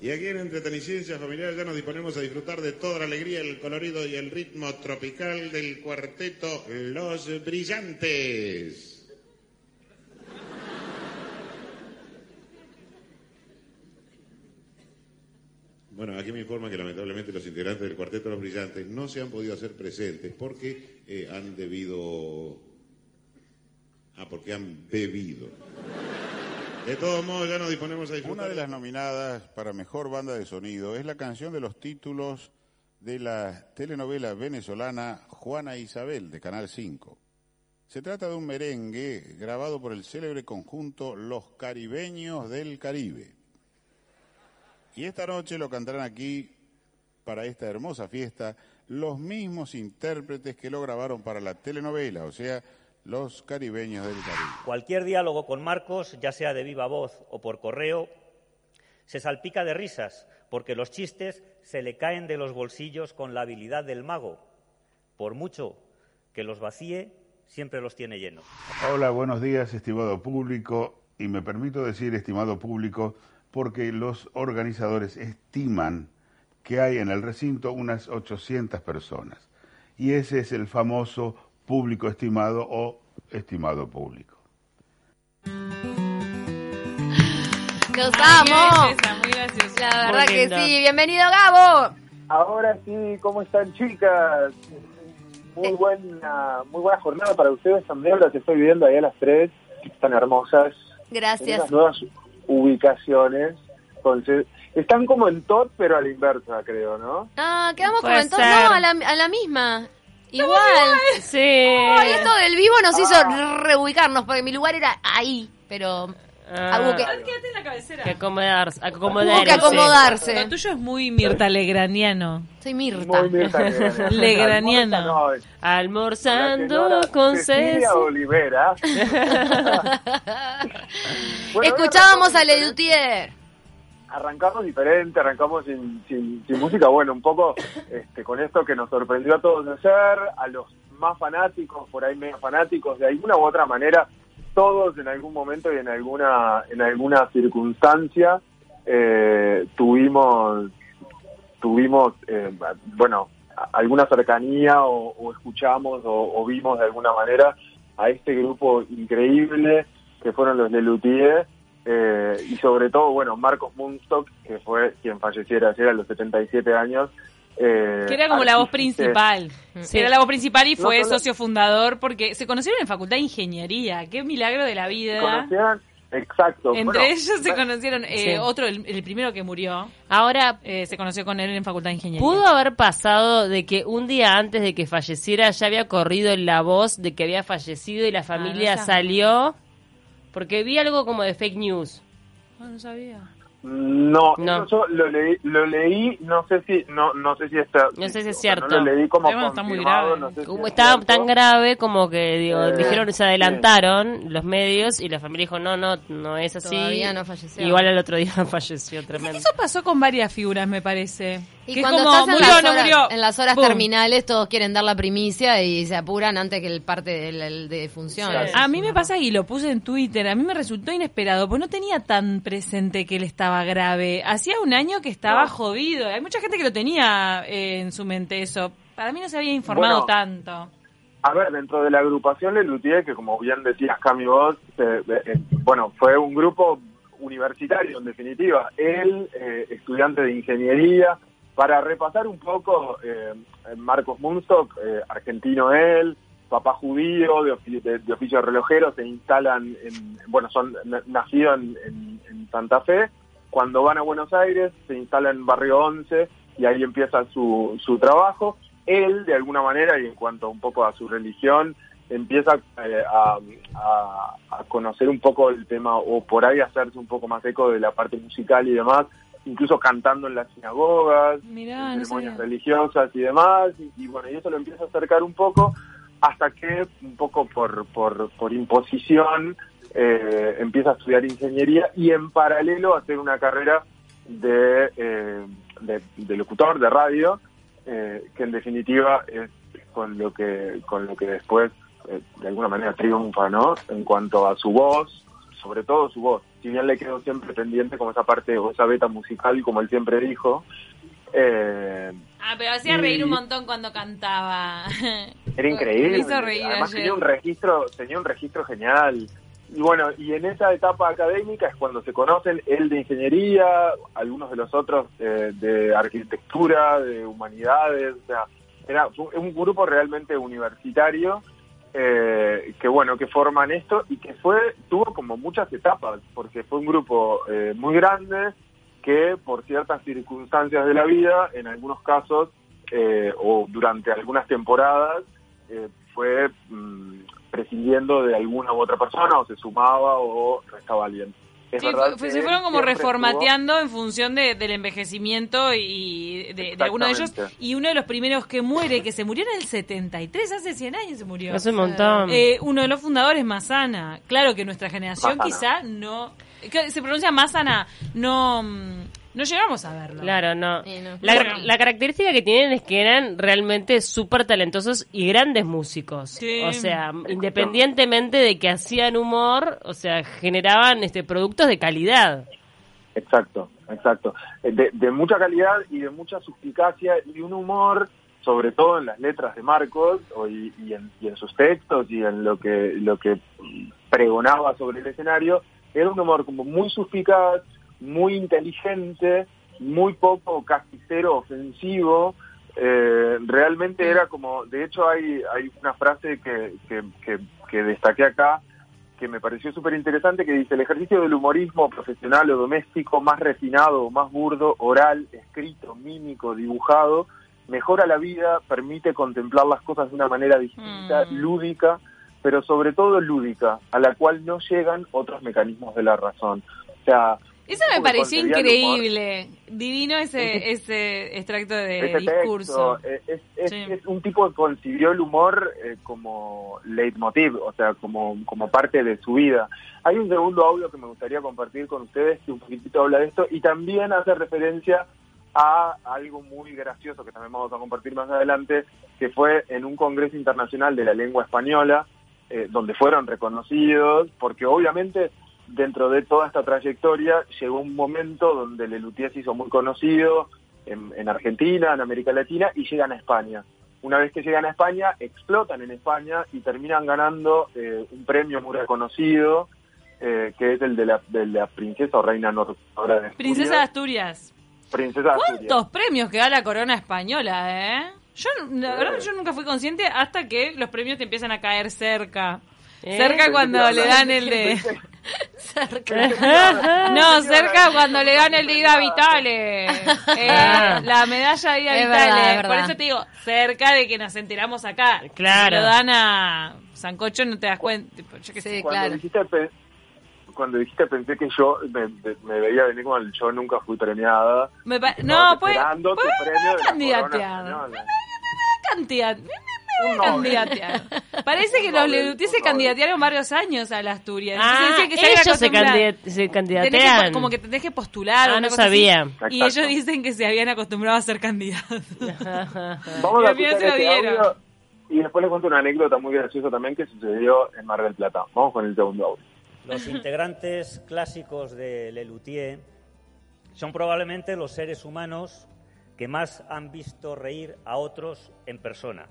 Y aquí en Entreteniciencia Familiar ya nos disponemos a disfrutar de toda la alegría, el colorido y el ritmo tropical del cuarteto Los Brillantes. Bueno, aquí me informan que lamentablemente los integrantes del Cuarteto Los Brillantes no se han podido hacer presentes porque eh, han debido... Ah, porque han bebido. De todos modos, ya nos disponemos a disfrutar. Una de las nominadas para Mejor Banda de Sonido es la canción de los títulos de la telenovela venezolana Juana Isabel de Canal 5. Se trata de un merengue grabado por el célebre conjunto Los Caribeños del Caribe. Y esta noche lo cantarán aquí para esta hermosa fiesta los mismos intérpretes que lo grabaron para la telenovela, o sea, los caribeños del Caribe. Cualquier diálogo con Marcos, ya sea de viva voz o por correo, se salpica de risas, porque los chistes se le caen de los bolsillos con la habilidad del mago. Por mucho que los vacíe, siempre los tiene llenos. Hola, buenos días, estimado público, y me permito decir, estimado público, porque los organizadores estiman que hay en el recinto unas 800 personas. Y ese es el famoso público estimado o estimado público. ¡Nos vamos! Está muy gracioso. La verdad Muy que sí. Bienvenido, Gabo. Ahora sí, ¿cómo están chicas? Muy buena, muy buena jornada para ustedes también, las estoy viendo ahí a las tres, tan hermosas. En Gracias. unas nuevas ubicaciones. Entonces, están como en tot, pero a la inversa, creo, ¿no? Ah, quedamos como Puede entonces. ser. No, a la, a la misma. Igual. Sí. Ay, esto del vivo nos hizo Ah. reubicarnos, porque mi lugar era ahí, pero Ah, hubo que, quédate en la cabecera. que acomodarse. hubo que acomodarse. acomodarse. Lo tuyo es muy Mirta Legraniano. Soy Mirta. Muy Mirta. Legraniano. Almorzando con Cecilia Ceci. Olivera. Bueno, Escuchábamos a Ledutier. Arrancamos diferente, arrancamos sin, sin, sin música, bueno, un poco este, con esto que nos sorprendió a todos de ser, a los más fanáticos, por ahí menos fanáticos, de alguna u otra manera, todos en algún momento y en alguna, en alguna circunstancia eh, tuvimos, tuvimos eh, bueno, alguna cercanía o, escuchamos o, o vimos de alguna manera a este grupo increíble que fueron los de Luthier eh, y sobre todo, bueno, Marcos Munstock, que fue quien falleciera ayer a los 77 años. eh, Que era como la voz principal. Sí. Era la voz principal y fue No solo- socio fundador porque se conocieron en Facultad de Ingeniería. Qué milagro de la vida. Conocían, exacto. Entre bueno, ellos se conocieron. eh, Sí. Otro, el, el primero que murió, Ahora, eh, se conoció con él en Facultad de Ingeniería. ¿pudo haber pasado de que un día antes de que falleciera ya había corrido la voz de que había fallecido y la familia Ah, no sabía. salió? Porque vi algo como de fake news. Ah, no sabía. No, No. yo lo leí, lo leí, no sé si, no, no sé si está, No sé si es o sea, cierto. No lo leí como bueno, está muy grave. no sé si Como es estaba tan grave como que digo, Eh, dijeron se adelantaron los medios y la familia dijo no no no es así Todavía no falleció. igual al otro día falleció tremendo Eso pasó con varias figuras, me parece. Y que es cuando como, estás en murió, las, no horas, murió. en las horas Boom. terminales, todos quieren dar la primicia y se apuran antes que el parte del, el de función. Sí. A mí me pasa y lo puse en Twitter, a mí me resultó inesperado, porque no tenía tan presente que él estaba grave. Hacía un año que estaba jodido. Hay mucha gente que lo tenía eh, en su mente eso. Para mí no se había informado Bueno, tanto. A ver, dentro de la agrupación Lelutier, que como bien decías Cami vos, eh, eh, bueno, fue un grupo universitario en definitiva, él, eh, estudiante de ingeniería, para repasar un poco, eh, Marcos Munstock, eh, argentino él, papá judío, de, ofi- de- oficio relojero, se instalan, en, bueno, son na- nacido en, en- Santa Fe, cuando van a Buenos Aires se instala en Barrio 11 y ahí empieza su, su trabajo. Él, de alguna manera, y en cuanto un poco a su religión, empieza eh, a conocer un poco el tema, o por ahí hacerse un poco más eco de la parte musical y demás, incluso cantando en las sinagogas, Mirá, en no ceremonias religiosas y demás, y, y bueno, y eso lo empieza a acercar un poco, hasta que un poco por, por, por imposición eh, empieza a estudiar ingeniería y en paralelo a hacer una carrera de, eh, de, de locutor de radio, eh, que en definitiva es con lo que, con lo que después de alguna manera triunfa, ¿no? En cuanto a su voz, sobre todo su voz. Si bien le quedó siempre pendiente como esa parte o esa beta musical, como él siempre dijo. Eh, Ah, pero hacía Y- reír un montón cuando cantaba. Era increíble. Me hizo reír Además ayer. tenía un registro, tenía un registro genial. Y bueno, y en esa etapa académica es cuando se conocen él de ingeniería, algunos de los otros eh, de arquitectura, de humanidades, o sea, era un grupo realmente universitario eh, que bueno, que forman esto y que fue tuvo como muchas etapas, porque fue un grupo eh, muy grande que por ciertas circunstancias de la vida, en algunos casos eh, o durante algunas temporadas, eh, fue mm, prescindiendo de alguna u otra persona o se sumaba o restaba alguien. Es Sí, verdad fue- fue- que se fueron como reformateando en función de- del envejecimiento y de, de alguno de ellos. Y uno de los primeros que muere, que se murió en el 73, hace 100 años se murió. Es un montón. Eh, uno de los fundadores, Mazana. Claro que nuestra generación quizá no... que Se pronuncia Mazana, no, mm, no llegamos a verlo. Claro, no. Sí, no. La, Bueno. la característica que tienen es que eran realmente súper talentosos y grandes músicos. Sí. O sea, independientemente de que hacían humor, o sea, generaban este productos de calidad. Exacto, exacto. Eh, De, de mucha calidad y de mucha suspicacia y un humor, sobre todo en las letras de Marcos o y, y en, y en sus textos y en lo que lo que pregonaba sobre el escenario, era un humor como muy suspicaz, muy inteligente, muy poco casi cero ofensivo. Eh, realmente era como, de hecho hay, hay una frase que, que, que, que destaqué acá, que me pareció súper interesante, que dice, el ejercicio del humorismo profesional o doméstico, más refinado o más burdo, oral, escrito, mímico, dibujado, mejora la vida, permite contemplar las cosas de una manera distinta, Mm. lúdica, pero sobre todo lúdica, a la cual no llegan otros mecanismos de la razón. O sea, Eso me pareció increíble. Divino ese, ese extracto de ese discurso. texto eh, es, es- Sí. es un tipo que concibió el humor eh, como leitmotiv, o sea, como, como parte de su vida. Hay un segundo audio que me gustaría compartir con ustedes que un poquitito habla de esto y también hace referencia a algo muy gracioso que también vamos a compartir más adelante, que fue en un Congreso Internacional de la Lengua Española, eh, donde fueron reconocidos, porque obviamente dentro de toda esta trayectoria llegó un momento donde Lelutier se hizo muy conocido en, en Argentina, en América Latina, y llegan a España. Una vez que llegan a España, explotan en España y terminan ganando eh, un premio muy reconocido, eh, que es el de la, de la princesa o reina norteamericana de Princesa de Asturias. Asturias. Princesa de Asturias. ¿Cuántos premios que da la corona española, eh? Yo, la verdad, yo nunca fui consciente hasta que los premios te empiezan a caer cerca. ¿Eh? Cerca cuando le dan el de... Cerca. No, cerca cuando le dan el de Ida Vitale. Eh, Ah. la medalla de Ida Es Vitale. verdad, es Por verdad. eso te digo, cerca de que nos enteramos acá. Claro. Si lo dan a Sancocho no te das cuenta. Yo qué sé. Sí, cuando claro. dijiste cuando dijiste pensé que yo me, me- veía venir como el yo nunca fui premiada Me no, pues, esperando tu pues premio de la candidateado. corona española. Un. Parece que los un se candidatearon varios años a la Asturias. Ah, Entonces dicen que ellos se, que candidatean. como que tenés que postular. Ah, no cosa así. sabía. Y ellos dicen que se habían acostumbrado a ser candidatos. Vamos Y a escuchar se lo este dieron. audio y después les cuento una anécdota muy graciosa también que sucedió en Mar del Plata. Vamos con el segundo audio. Los integrantes clásicos de Lelutier son probablemente los seres humanos que más han visto reír a otros en persona.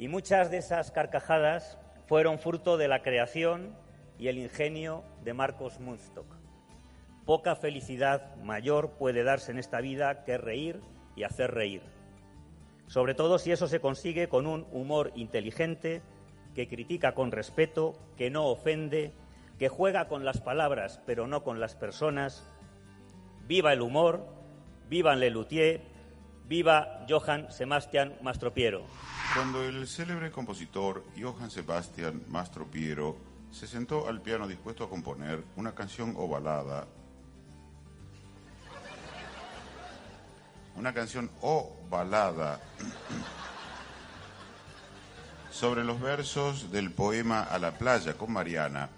Y muchas de esas carcajadas fueron fruto de la creación y el ingenio de Marcos Munstock. Poca felicidad mayor puede darse en esta vida que reír y hacer reír. Sobre todo si eso se consigue con un humor inteligente, que critica con respeto, que no ofende, que juega con las palabras pero no con las personas. Viva el humor, viva Lelutier, viva Johann Sebastian Mastropiero. Cuando el célebre compositor Johann Sebastian Mastropiero se sentó al piano dispuesto a componer una canción o balada, una canción o balada sobre los versos del poema A la playa con Mariana,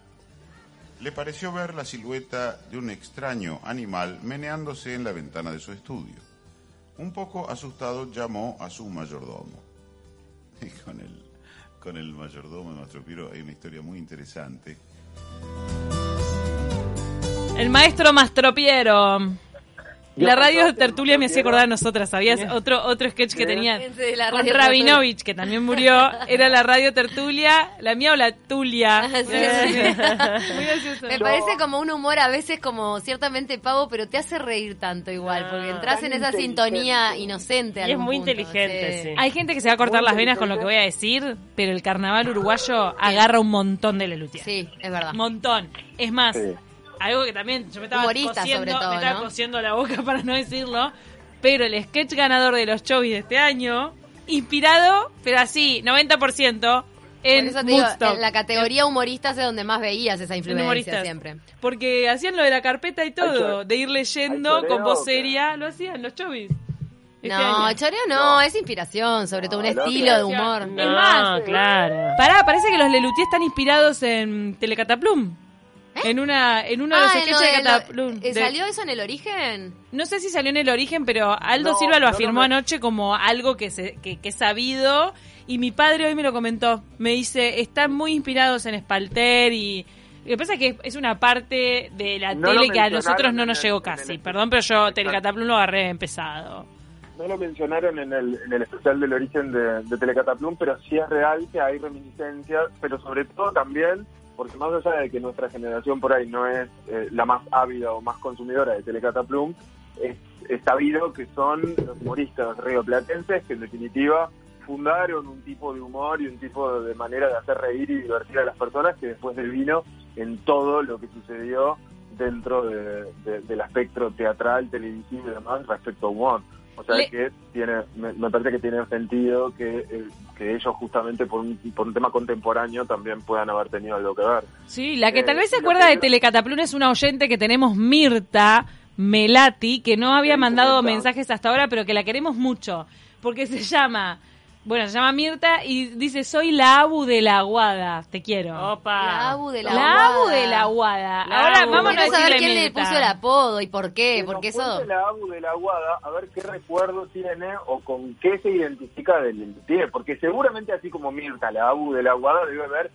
le pareció ver la silueta de un extraño animal meneándose en la ventana de su estudio. Un poco asustado llamó a su mayordomo. Y con el, con el mayordomo de Mastro Piero hay una historia muy interesante. El maestro Mastropiero. Yo La radio tertulia me hacía acordar a nosotras, ¿sabías? Otro otro sketch que tenía con radio Rabinovich, que también murió, era la radio tertulia, la mía o la tulia. Sí, sí. Muy gracioso. Me parece como un humor a veces como ciertamente pavo, pero te hace reír tanto igual, porque entras Tan en esa sintonía inocente. Y es muy punto, inteligente, sí. Hay gente que se va a cortar Muy las venas con lo que voy a decir, pero el carnaval uruguayo agarra un montón de Lelutier. Sí, es verdad. Montón. Es más, Sí. Algo que también yo me estaba Humorista, cosiendo, sobre todo, me estaba ¿no? cosiendo la boca para no decirlo, pero el sketch ganador de los chovis de este año, inspirado, pero así, 90% Por en eso te digo, Woodstock. en la categoría humoristas es donde más veías esa En influencia humoristas. siempre. Porque hacían lo de la carpeta y todo, de ir leyendo con voz seria, lo hacían los chovis. Este no, año. choreo no, es inspiración, sobre todo un No, estilo de humor. Es más, claro. Pará, parece que los Lelutier están inspirados en Telecataplum. En una en uno de los. Ah, sketches de de lo- Cataplum. ¿eh, de- ¿Salió eso en el origen? No sé si salió en el origen, pero Aldo No, Silva lo no, afirmó no anoche como algo que, se, que, que es sabido. Y mi padre hoy me lo comentó. Me dice, están muy inspirados en Spalter y... Lo que pasa es que es una parte de la tele que a nosotros no nos el- llegó el- casi. Perdón, pero yo Telecataplum lo agarré empezado. No lo mencionaron en el, en el especial del origen de, de Telecataplum, pero sí es real que hay reminiscencias, pero sobre todo también, porque más allá de que nuestra generación por ahí no es eh, la más ávida o más consumidora de Telecataplum, es, es sabido que son los humoristas rioplatenses que en definitiva fundaron un tipo de humor y un tipo de manera de hacer reír y divertir a las personas que después del vino en todo lo que sucedió dentro de- de- del espectro teatral, televisivo y demás respecto a humor. O sea Le- que tiene, me, me parece que tiene sentido que, eh, que ellos justamente por un, por un tema contemporáneo también puedan haber tenido algo que ver. Sí, la que Eh, tal vez se acuerda de Telecataplum es una oyente que tenemos, Mirta Melati, que no había mandado mensajes hasta ahora, pero que la queremos mucho, porque se llama, bueno, se llama Mirta y dice, soy la Abu de la Aguada, te quiero. Opa. La Abu de la, La Abu de la Aguada. La Ahora Abu. vamos a saber quién le Mirta. puso el apodo y por qué, Que porque eso... la ABU de la Aguada, a ver qué recuerdo tiene o con qué se identifica del tiene, porque seguramente así como Mirta, la ABU de la Aguada, debe haber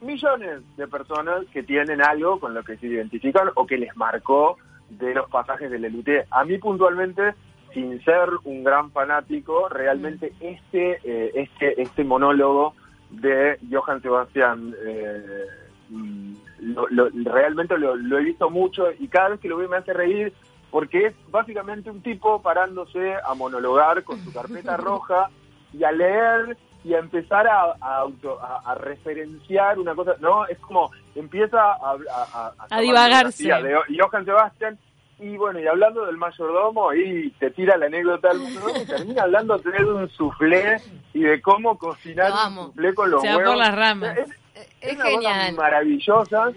millones de personas que tienen algo con lo que se identifican o que les marcó de los pasajes del Lelutier. A mí puntualmente, sin ser un gran fanático, realmente este, eh, este, este monólogo de Johann Sebastián eh, mm, lo- lo- realmente lo, lo he visto mucho y cada vez que lo veo me hace reír porque es básicamente un tipo parándose a monologar con su carpeta roja y a leer y a empezar a, a auto, a, a referenciar una cosa, ¿no? Es como empieza a, a, A divagarse. de Johann Sebastián y bueno, y hablando del mayordomo, y te tira la anécdota del mayordomo y termina hablando de un soufflé y de cómo cocinar un soufflé con los Se va huevos. por las ramas. Es, Es una cosa genial. maravillosa.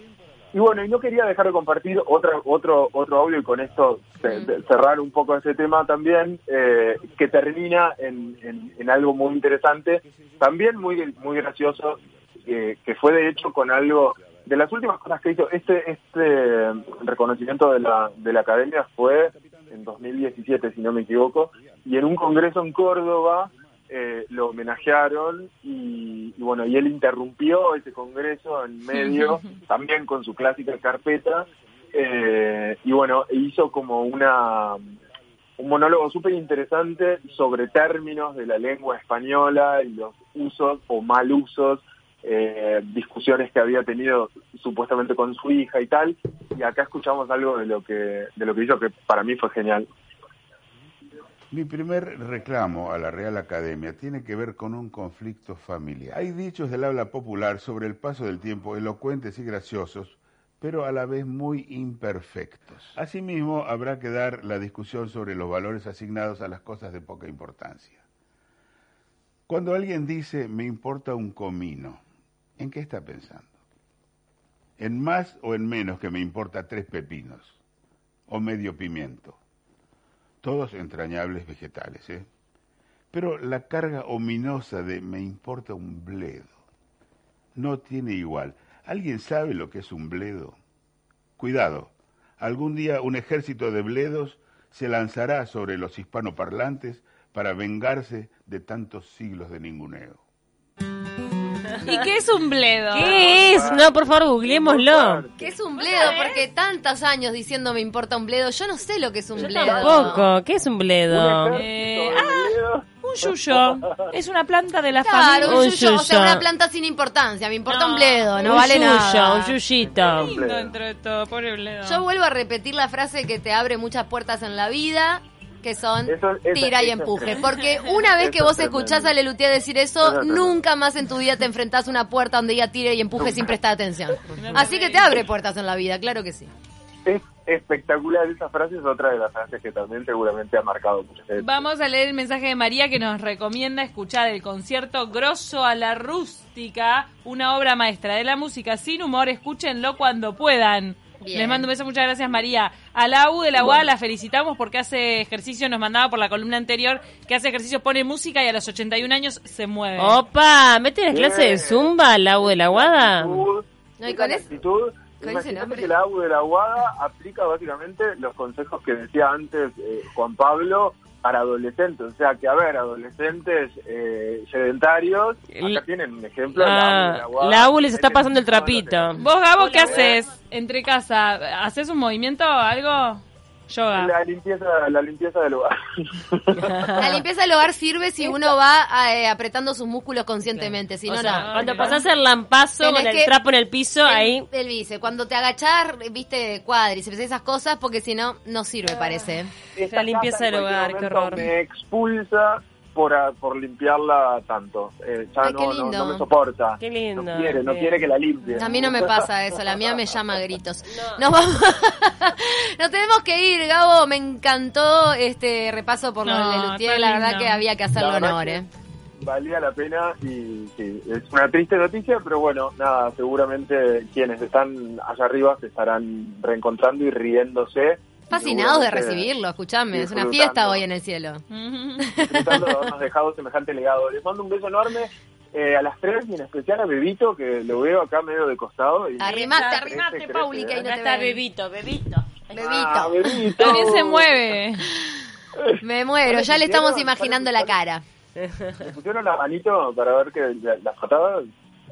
Y bueno, y no quería dejar de compartir otra, otro, otro audio y con esto cerrar un poco ese tema también, eh, que termina en, en- en algo muy interesante, también muy, muy gracioso, eh, que fue de hecho con algo de las últimas cosas que hizo. Este, este reconocimiento de la, de la academia fue en 2017, si no me equivoco, y en un congreso en Córdoba eh, lo homenajearon y, y bueno, y él interrumpió ese congreso en medio, también con su clásica carpeta, eh, y bueno, e hizo como una un monólogo súper interesante sobre términos de la lengua española y los usos o mal usos, eh, discusiones que había tenido supuestamente con su hija y tal, y acá escuchamos algo de lo que de lo que hizo que para mí fue genial. Mi primer reclamo a la Real Academia tiene que ver con un conflicto familiar. Hay dichos del habla popular sobre el paso del tiempo elocuentes y graciosos, pero a la vez muy imperfectos. Asimismo, habrá que dar la discusión sobre los valores asignados a las cosas de poca importancia. Cuando alguien dice me importa un comino, ¿en qué está pensando? ¿En más o en menos que me importa tres pepinos? ¿O medio pimiento? todos entrañables vegetales, ¿eh? Pero la carga ominosa de me importa un bledo no tiene igual. ¿Alguien sabe lo que es un bledo? Cuidado, algún día un ejército de bledos se lanzará sobre los hispanoparlantes para vengarse de tantos siglos de ninguneo. ¿Y qué es un bledo? ¿Qué es? No, por favor, googleémoslo. ¿Qué es un bledo? Porque tantos años diciendo me importa un bledo, yo no sé lo que es un bledo. Tampoco. ¿Qué es un bledo? Eh, ah, un yuyo. Es una planta de la Claro, familia. un Un yuyo, o sea, una planta sin importancia. Me importa No. un bledo, no un vale yuyo, nada. un yuyito. Lindo dentro de todo, pobre bledo. Yo vuelvo a repetir la frase que te abre muchas puertas en la vida, que son Eso- tira y empuje. Porque una vez que vos tremendo. escuchás a Lelutier decir Eso nunca más en tu vida te enfrentás a una puerta donde ella tire y empuje sin prestar atención. Así que te abre puertas en la vida, claro que sí. Es espectacular esa frase, es otra de las frases que también seguramente ha marcado mucha gente. Vamos a leer el mensaje de María que nos recomienda escuchar el concierto Grosso a la Rústica, una obra maestra de la música sin humor. Escúchenlo cuando puedan. Bien. Les mando un beso, muchas gracias María. A la U de la UA la felicitamos porque hace ejercicio, nos mandaba por la columna anterior, que hace ejercicio, pone música y a los 81 años se mueve. Opa, ¿mete la clase de zumba al agua de la guada? actitud, No, y con ese imagínate nombre. que la AU de la UADA aplica básicamente los consejos que decía antes eh, Juan Pablo para adolescentes. O sea que, a ver, adolescentes eh, sedentarios, El- acá tienen un ejemplo. Ah, la de la UADA. la U les está pasando el trapito. ¿Vos, Gabo, qué haces entre casa? ¿Haces un movimiento algo? Yoga. La limpieza, la limpieza del lugar. La limpieza del hogar sirve si uno va eh, apretando sus músculos conscientemente, si O no, sea, no. cuando pasás el lampazo Tenés con el trapo en el piso, ahí... El, vice, cuando te agachás, viste, cuádriceps, esas cosas, porque si no, no sirve, parece. Esta limpieza del hogar, qué momento horror. Me expulsa por, a- por limpiarla tanto. Eh, ya Ay, no, qué no, lindo. no me soporta. Qué lindo, No quiere, no quiere que la limpie. A mí no me pasa eso, la mía me llama a gritos. Nos vamos. Nos tenemos que ir, Gabo. Me encantó este repaso por No, lo de Lelutier. La verdad que había que hacerle honor, que ¿eh? Valía la pena y sí, es una triste noticia, pero bueno, nada, seguramente quienes están allá arriba se estarán reencontrando y riéndose. Fascinados de recibirlo, escuchame. Es una fiesta hoy en el cielo. Disfrutando de habernos dejado semejante legado. Les mando un beso enorme eh, a las tres y en especial a Bebito, que lo veo acá medio de costado. Y Arrimate, arrimate, crece, Pauli, que ahí ¿eh? no te está ven. Bebito, Bebito. Ah, Bebito. Bebito. También se mueve. Me muero, ya le estamos imaginando la cara. ¿Le pusieron la manito para ver que la- las patadas?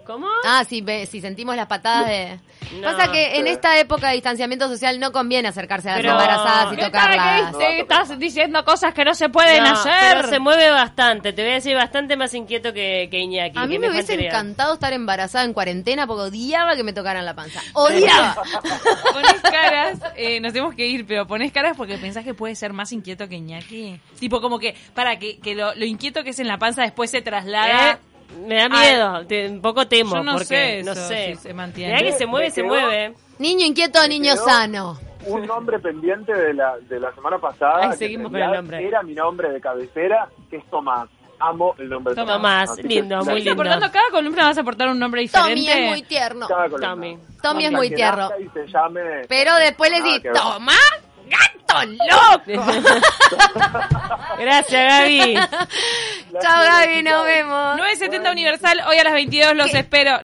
¿Cómo? Ah, sí, ve- si sentimos las patadas de... No. Pasa que en esta época de distanciamiento social no conviene acercarse a las Pero- embarazadas y ¿Qué tal tocarlas. que estás diciendo cosas que no se pueden No, hacer? Pero se mueve bastante, te voy a decir, bastante más inquieto que, que Iñaki. A que mí me es hubiese material. encantado estar embarazada en cuarentena porque odiaba que me tocaran la panza. ¡Odiaba! Pones caras, eh, nos tenemos que ir, pero pones caras porque pensás que puede ser más inquieto que Iñaki. Tipo, como que, para que, que lo, lo inquieto que es en la panza después se traslada. Eh, me da miedo, te- un poco temo. Yo no porque, sé no eso, sé. si se mantiene. Mirá que se mueve, se quedó- mueve. Niño inquieto, niño sano. Un nombre pendiente de la, de la semana pasada. Ay, que seguimos con el nombre. Era mi nombre de cabecera, que es Tomás. Amo el nombre de Tomás. Tomás, Así que lindo, la- muy ¿Estás lindo. aportando cada columna vas a aportar un nombre diferente? Tommy es muy tierno. Tommy. Tommy es muy que tierno. se llame... Pero después le decís, que. ¡toma! ¡Gato loco! Gracias, Gaby. Chao, Gaby, nos vemos. 970 Universal, hoy a las 22 los ¿Qué? espero.